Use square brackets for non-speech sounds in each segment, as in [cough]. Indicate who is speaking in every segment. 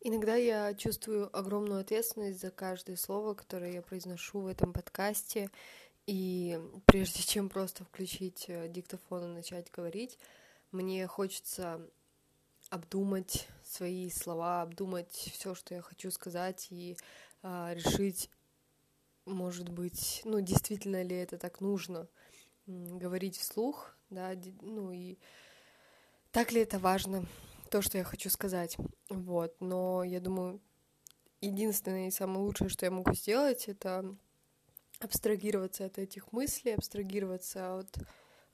Speaker 1: Иногда я чувствую огромную ответственность за каждое слово, которое я произношу в этом подкасте. И прежде чем просто включить э, диктофон и начать говорить, мне хочется обдумать свои слова, обдумать все, что я хочу сказать, и а, решить, может быть, ну, действительно ли это так нужно говорить вслух, да, ну и так ли это важно то, что я хочу сказать. Вот, но я думаю, единственное и самое лучшее, что я могу сделать, это абстрагироваться от этих мыслей, абстрагироваться от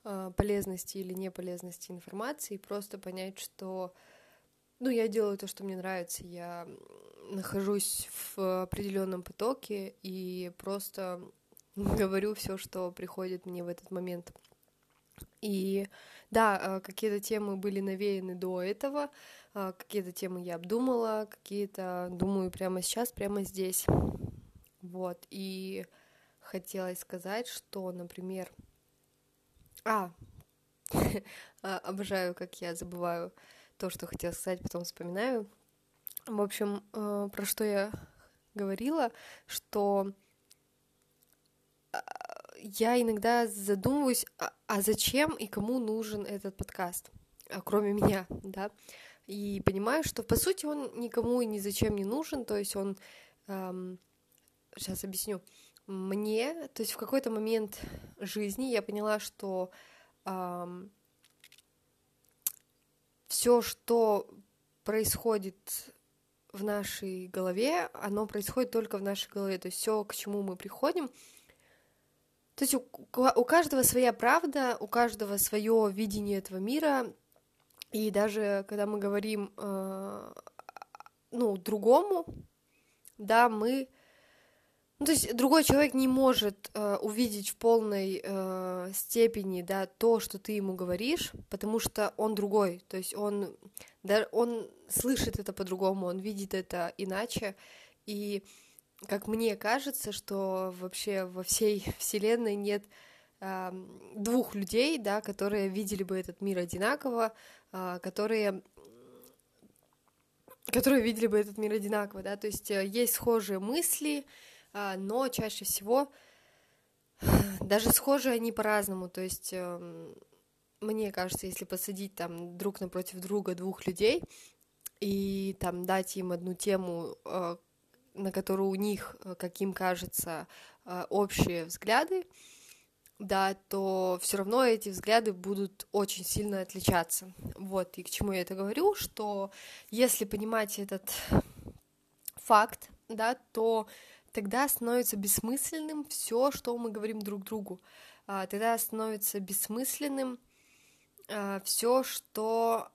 Speaker 1: э, полезности или неполезности информации, и просто понять, что, ну, я делаю то, что мне нравится, я нахожусь в определенном потоке и просто [laughs] говорю все, что приходит мне в этот момент. И да, а, какие-то темы были навеяны до этого, а, какие-то темы я обдумала, какие-то думаю прямо сейчас, прямо здесь. Вот, и хотелось сказать, что, например... А, [laughs] а, обожаю, как я забываю то, что хотела сказать, потом вспоминаю. В общем, про что я говорила, что я иногда задумываюсь, а, а зачем и кому нужен этот подкаст, а, кроме меня, да, и понимаю, что по сути он никому и ни зачем не нужен, то есть он, эм, сейчас объясню, мне, то есть в какой-то момент жизни я поняла, что эм, все, что происходит в нашей голове, оно происходит только в нашей голове, то есть все, к чему мы приходим, то есть у, у каждого своя правда, у каждого свое видение этого мира, и даже когда мы говорим, э, ну, другому, да, мы, ну, то есть другой человек не может э, увидеть в полной э, степени, да, то, что ты ему говоришь, потому что он другой, то есть он, да, он слышит это по-другому, он видит это иначе, и как мне кажется, что вообще во всей [laughs] Вселенной нет э, двух людей, да, которые видели бы этот мир одинаково, э, которые которые видели бы этот мир одинаково, да, то есть э, есть схожие мысли, э, но чаще всего [sighs] даже схожие они по-разному, то есть э, мне кажется, если посадить там друг напротив друга двух людей и там дать им одну тему, э, на которую у них, э, как им кажется, э, общие взгляды, да, то все равно эти взгляды будут очень сильно отличаться. Вот, и к чему я это говорю, что если понимать этот факт, да, то тогда становится бессмысленным все, что мы говорим друг другу. А, тогда становится бессмысленным а, все, что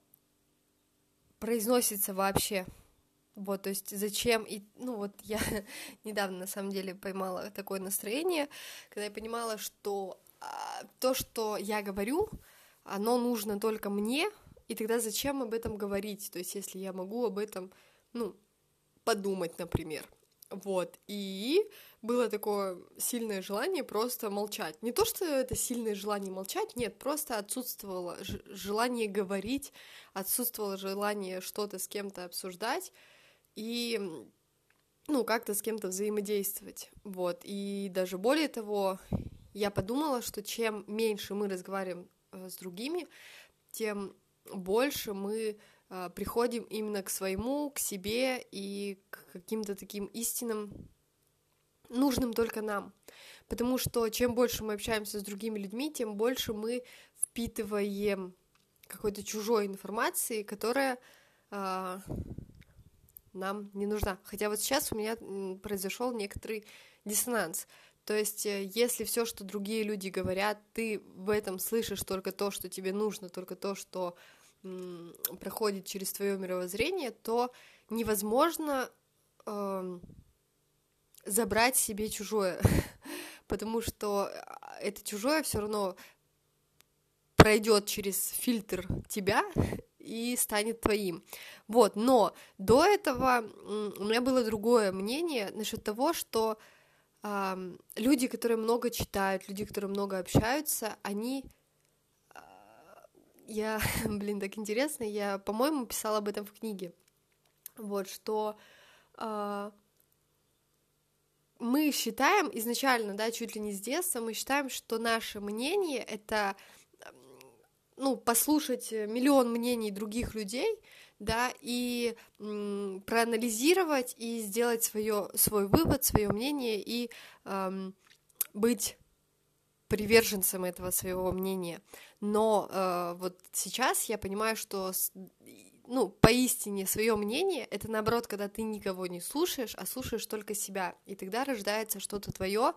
Speaker 1: произносится вообще вот, то есть зачем и ну вот я [laughs] недавно на самом деле поймала такое настроение, когда я понимала, что а, то, что я говорю, оно нужно только мне, и тогда зачем об этом говорить? То есть если я могу об этом, ну, подумать, например. Вот, и было такое сильное желание просто молчать. Не то, что это сильное желание молчать, нет, просто отсутствовало желание говорить, отсутствовало желание что-то с кем-то обсуждать, и ну, как-то с кем-то взаимодействовать, вот, и даже более того, я подумала, что чем меньше мы разговариваем э, с другими, тем больше мы э, приходим именно к своему, к себе и к каким-то таким истинам, нужным только нам. Потому что чем больше мы общаемся с другими людьми, тем больше мы впитываем какой-то чужой информации, которая э, нам не нужна. Хотя вот сейчас у меня произошел некоторый диссонанс. То есть, э, если все, что другие люди говорят, ты в этом слышишь только то, что тебе нужно, только то, что м, проходит через твое мировоззрение, то невозможно э, забрать себе чужое, [laughs] потому что а, это чужое все равно пройдет через фильтр тебя и станет твоим. Вот, но до этого у меня было другое мнение насчет того, что э, люди, которые много читают, люди, которые много общаются, они э, я, [laughs] блин, так интересно, я, по-моему, писала об этом в книге. вот, что э, мы считаем изначально, да, чуть ли не с детства, мы считаем, что наше мнение — это, ну, послушать миллион мнений других людей, да, и м, проанализировать и сделать свое, свой вывод, свое мнение и эм, быть приверженцем этого своего мнения. Но э, вот сейчас я понимаю, что ну, поистине свое мнение, это наоборот, когда ты никого не слушаешь, а слушаешь только себя, и тогда рождается что-то твое,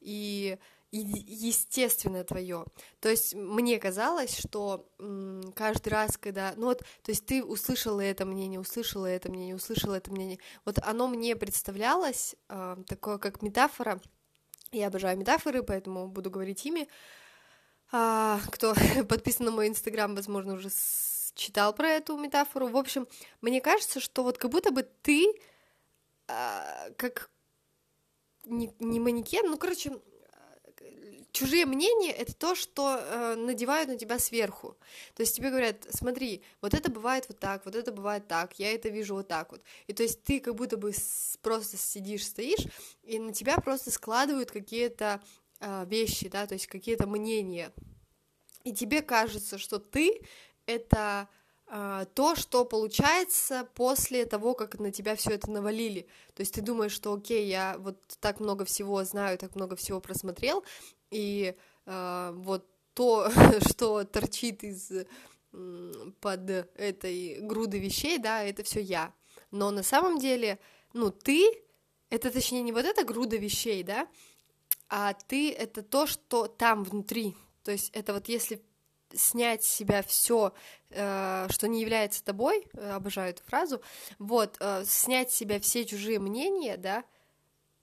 Speaker 1: и естественно твое. То есть мне казалось, что каждый раз, когда, ну вот, то есть ты услышала это мнение, услышала это мнение, услышала это мнение, вот оно мне представлялось э, такое как метафора. Я обожаю метафоры, поэтому буду говорить ими. А, кто [laughs] подписан на мой инстаграм, возможно, уже читал про эту метафору. В общем, мне кажется, что вот как будто бы ты э, как не, не манекен, ну, короче, чужие мнения это то, что э, надевают на тебя сверху. То есть тебе говорят, смотри, вот это бывает вот так, вот это бывает так, я это вижу вот так вот. И то есть ты как будто бы просто сидишь, стоишь, и на тебя просто складывают какие-то э, вещи, да, то есть какие-то мнения. И тебе кажется, что ты это то, что получается после того, как на тебя все это навалили. То есть ты думаешь, что окей, я вот так много всего знаю, так много всего просмотрел, и а, вот то, [laughs] что торчит из под этой груды вещей, да, это все я. Но на самом деле, ну, ты, это точнее не вот эта груда вещей, да, а ты это то, что там внутри. То есть это вот если снять с себя все, э, что не является тобой, э, обожаю эту фразу, вот, э, снять с себя все чужие мнения, да,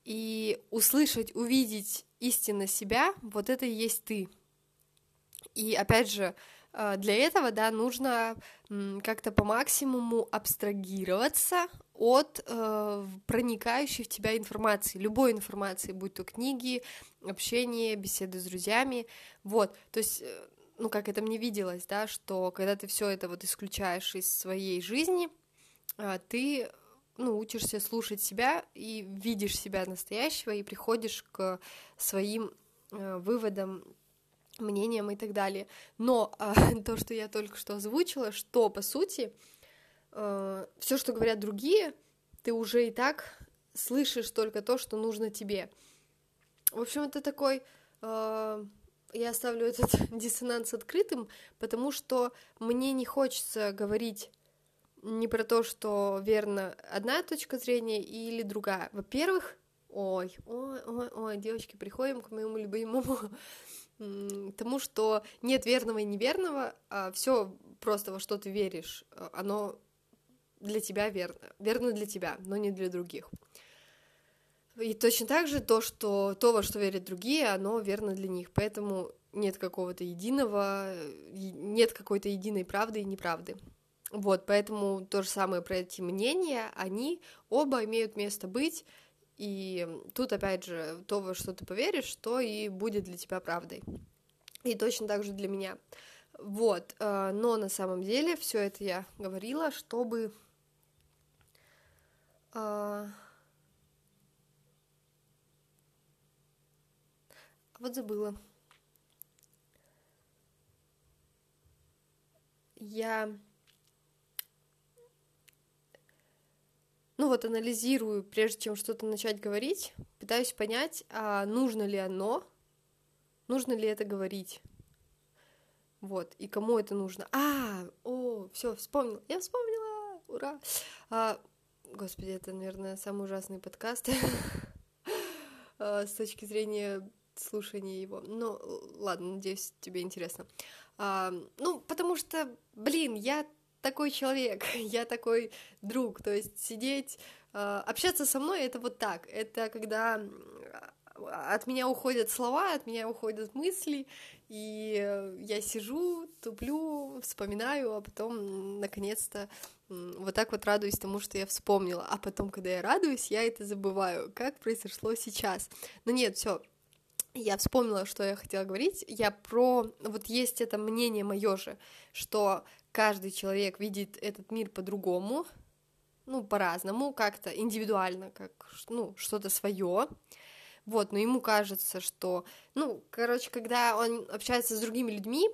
Speaker 1: и услышать, увидеть истинно себя, вот это и есть ты. И опять же, для этого, да, нужно как-то по максимуму абстрагироваться от э, проникающей в тебя информации, любой информации, будь то книги, общение, беседы с друзьями, вот, то есть ну, как это мне виделось, да, что когда ты все это вот исключаешь из своей жизни, а, ты, ну, учишься слушать себя и видишь себя настоящего и приходишь к своим э, выводам, мнениям и так далее. Но а, [laughs] то, что я только что озвучила, что, по сути, э, все, что говорят другие, ты уже и так слышишь только то, что нужно тебе. В общем, это такой э, я оставлю этот [laughs] диссонанс открытым, потому что мне не хочется говорить не про то, что верно одна точка зрения или другая. Во-первых, ой, ой, ой, ой, девочки, приходим к моему любимому [laughs] тому, что нет верного и неверного, а все просто во что ты веришь, оно для тебя верно, верно для тебя, но не для других. И точно так же то, что то, во что верят другие, оно верно для них. Поэтому нет какого-то единого, нет какой-то единой правды и неправды. Вот, поэтому то же самое про эти мнения, они оба имеют место быть, и тут, опять же, то, во что ты поверишь, то и будет для тебя правдой. И точно так же для меня. Вот, э, но на самом деле все это я говорила, чтобы Вот забыла. Я ну вот анализирую, прежде чем что-то начать говорить, пытаюсь понять, а нужно ли оно, нужно ли это говорить. Вот, и кому это нужно. А, о, все, вспомнила. Я вспомнила! Ура! А, господи, это, наверное, самый ужасный подкаст [laughs] а, с точки зрения слушание его. Ну, ладно, надеюсь, тебе интересно. А, ну, потому что, блин, я такой человек, [laughs] я такой друг, то есть сидеть, а, общаться со мной это вот так, это когда от меня уходят слова, от меня уходят мысли, и я сижу, туплю, вспоминаю, а потом, наконец-то, вот так вот радуюсь тому, что я вспомнила, а потом, когда я радуюсь, я это забываю, как произошло сейчас. Но нет, все, я вспомнила, что я хотела говорить. Я про... Вот есть это мнение мое же, что каждый человек видит этот мир по-другому, ну, по-разному, как-то индивидуально, как, ну, что-то свое, вот, но ему кажется, что, ну, короче, когда он общается с другими людьми,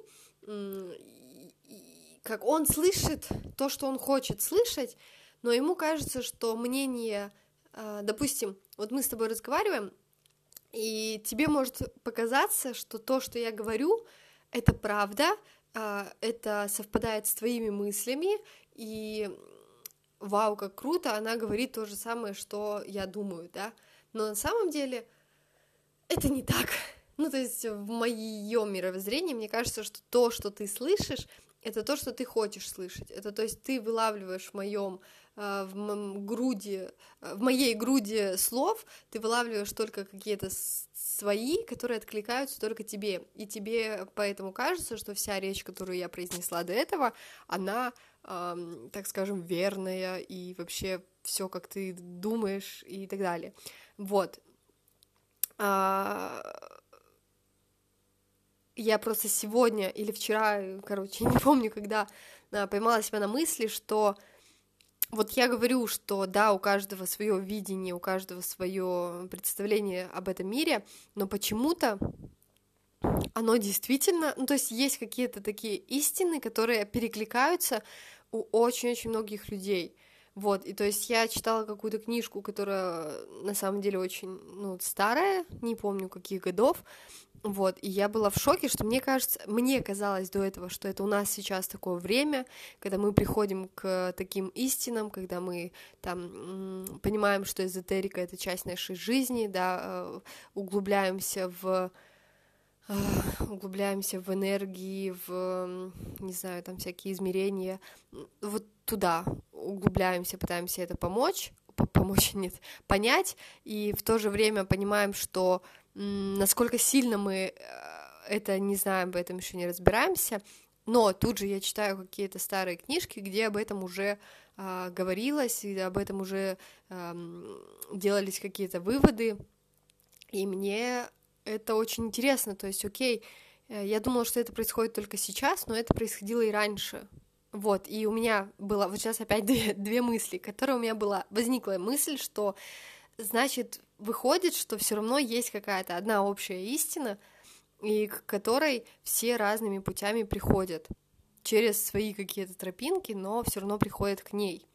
Speaker 1: как он слышит то, что он хочет слышать, но ему кажется, что мнение, а, допустим, вот мы с тобой разговариваем, и тебе может показаться, что то, что я говорю, это правда, а, это совпадает с твоими мыслями, и вау, как круто, она говорит то же самое, что я думаю, да, но на самом деле это не так. [laughs] Ну, то есть в моем мировоззрении мне кажется, что то, что ты слышишь, это то, что ты хочешь слышать. Это то есть ты вылавливаешь в моем в моем груди, э, в моей груди слов, ты вылавливаешь только какие-то свои, которые откликаются только тебе. И тебе поэтому кажется, что вся речь, которую я произнесла до этого, она, эм, так скажем, верная и вообще все, как ты думаешь и так далее. Вот. А я просто сегодня или вчера, короче, [laughs] не помню, когда а, поймала себя на мысли, что вот я говорю, что да, у каждого свое видение, у каждого свое представление об этом мире, но почему-то оно действительно, ну то есть есть какие-то такие истины, которые перекликаются у очень-очень многих людей. Вот, и то есть я читала какую-то книжку, которая на самом деле очень, ну, старая, не помню каких годов, вот, и я была в шоке, что мне кажется, мне казалось до этого, что это у нас сейчас такое время, когда мы приходим к таким истинам, когда мы там понимаем, что эзотерика — это часть нашей жизни, да, э, углубляемся в углубляемся в энергии, в, не знаю, там всякие измерения, вот туда углубляемся, пытаемся это помочь, помочь, [laughs] нет, понять, и в то же время понимаем, что насколько сильно мы э, это не знаем, в этом еще не разбираемся, но тут же я читаю какие-то старые книжки, где об этом уже э, говорилось, и об этом уже э, делались какие-то выводы, и мне это очень интересно, то есть, окей, э, я думала, что это происходит только сейчас, но это происходило и раньше, вот, и у меня было, вот сейчас опять [laughs] две, две мысли, которые у меня была, возникла мысль, что, значит, выходит, что все равно есть какая-то одна общая истина, и к которой все разными путями приходят через свои какие-то тропинки, но все равно приходят к ней.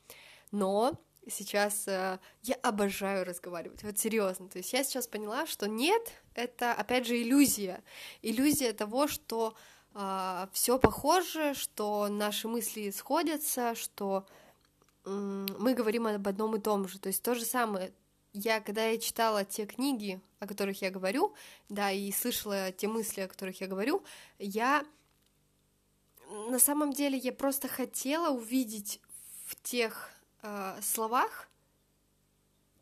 Speaker 1: Но сейчас э, я обожаю разговаривать, вот серьезно. То есть я сейчас поняла, что нет, это опять же иллюзия, иллюзия того, что э, все похоже, что наши мысли сходятся, что э, мы говорим об одном и том же. То есть то же самое, я, когда я читала те книги, о которых я говорю, да, и слышала те мысли, о которых я говорю, я на самом деле я просто хотела увидеть в тех э, словах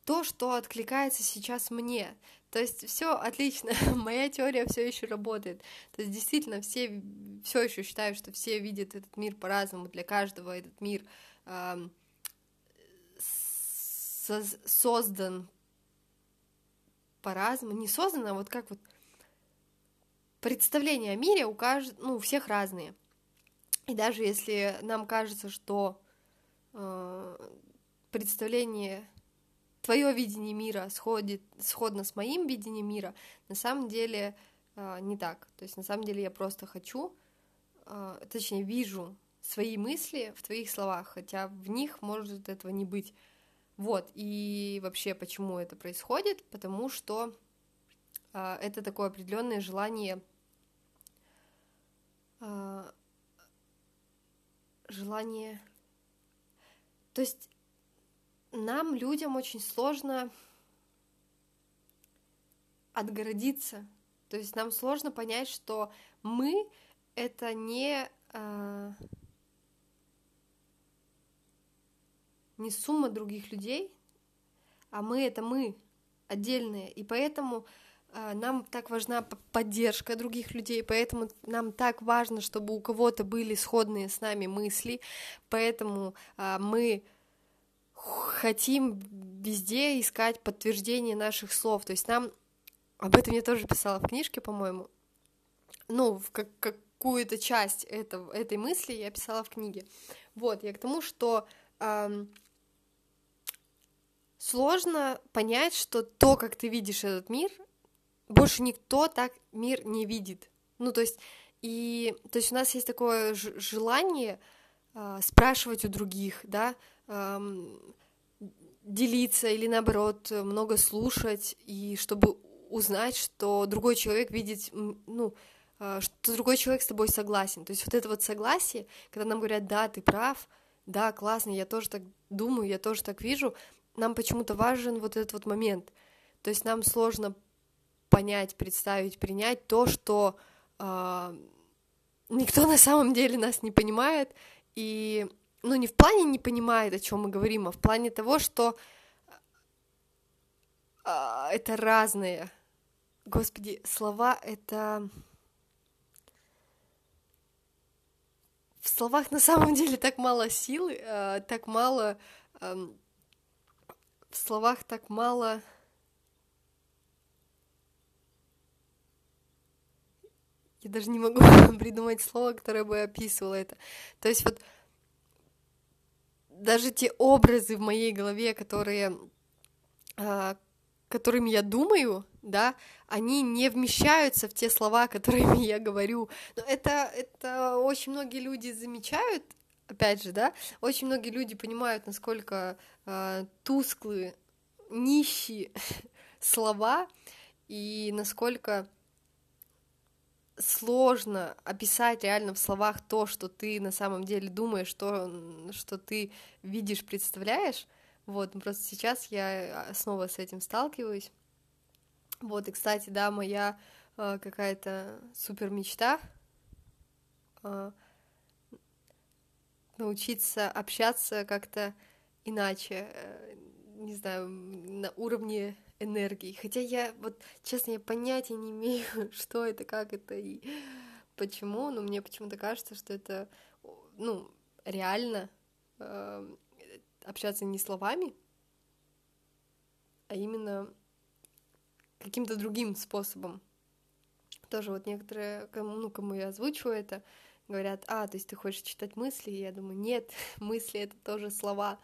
Speaker 1: то, что откликается сейчас мне. То есть все отлично, [laughs] моя теория все еще работает. То есть действительно все все еще считают, что все видят этот мир по-разному, для каждого этот мир э, создан по-разному, не создан, а вот как вот представления о мире у каждого, ну, у всех разные. И даже если нам кажется, что э, представление, твое видение мира сходит, сходно с моим видением мира, на самом деле э, не так. То есть на самом деле я просто хочу, э, точнее вижу свои мысли в твоих словах, хотя в них может этого не быть. Вот, и вообще, почему это происходит? Потому что э, это такое определенное желание э, желание. То есть нам, людям, очень сложно отгородиться. То есть нам сложно понять, что мы это не э, не сумма других людей, а мы это мы, отдельные. И поэтому э, нам так важна поддержка других людей, поэтому нам так важно, чтобы у кого-то были сходные с нами мысли, поэтому э, мы хотим везде искать подтверждение наших слов. То есть нам об этом я тоже писала в книжке, по-моему. Ну, в как какую-то часть этого, этой мысли я писала в книге. Вот, я к тому, что эм, сложно понять, что то, как ты видишь этот мир, больше никто так мир не видит. Ну, то есть, и, то есть у нас есть такое желание э, спрашивать у других, да, э, делиться или наоборот много слушать, и чтобы узнать, что другой человек видит, ну, э, что другой человек с тобой согласен. То есть вот это вот согласие, когда нам говорят, да, ты прав, да, классно, я тоже так думаю, я тоже так вижу, нам почему-то важен вот этот вот момент. То есть нам сложно понять, представить, принять то, что э, никто на самом деле нас не понимает, и, ну, не в плане не понимает, о чем мы говорим, а в плане того, что э, это разные. Господи, слова это... В словах на самом деле так мало силы, э, так мало... Э, в словах так мало я даже не могу [laughs] придумать слово, которое бы описывало это. То есть вот даже те образы в моей голове, которые, э, которыми я думаю, да, они не вмещаются в те слова, [laughs] которыми я говорю. Но это, это очень многие люди замечают, опять же, да, очень многие люди понимают, насколько э, тусклые, нищие [laughs] слова и насколько сложно описать реально в словах то, что ты на самом деле думаешь, то, что ты видишь, представляешь. Вот, просто сейчас я снова с этим сталкиваюсь. Вот, и, кстати, да, моя э, какая-то супер мечта э, научиться общаться как-то иначе, э, не знаю, на уровне энергии. Хотя я, вот, честно, я понятия не имею, [laughs] что это, как это и почему, но мне почему-то кажется, что это, ну, реально э, общаться не словами, а именно каким-то другим способом. Тоже вот некоторые, кому, ну, кому я озвучиваю это, говорят, а, то есть ты хочешь читать мысли? Я думаю, нет, [laughs] мысли — это тоже слова.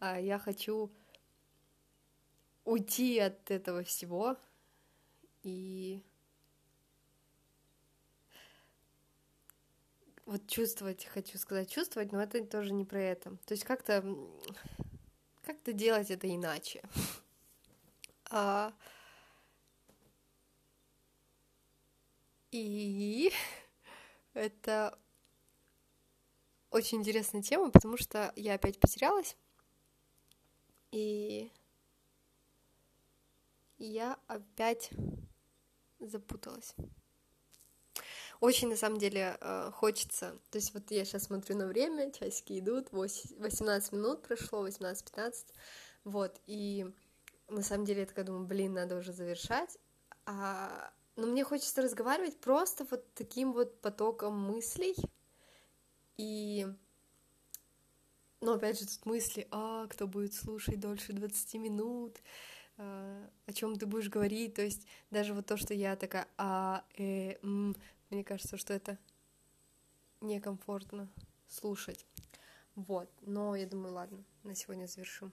Speaker 1: А я хочу уйти от этого всего и вот чувствовать, хочу сказать, чувствовать, но это тоже не про это. То есть как-то как-то делать это иначе. [laughs] А... И это очень интересная тема, потому что я опять потерялась. И я опять запуталась. Очень, на самом деле, э, хочется. То есть вот я сейчас смотрю на время, часики идут, 18 минут прошло, 18-15. Вот, и на самом деле я такая думаю, блин, надо уже завершать. А... Но мне хочется разговаривать просто вот таким вот потоком мыслей. И но опять же тут мысли, а, кто будет слушать дольше 20 минут, а, о чем ты будешь говорить, то есть даже вот то, что я такая, а, э, м, мне кажется, что это некомфортно слушать. Вот, но я думаю, ладно, на сегодня завершим.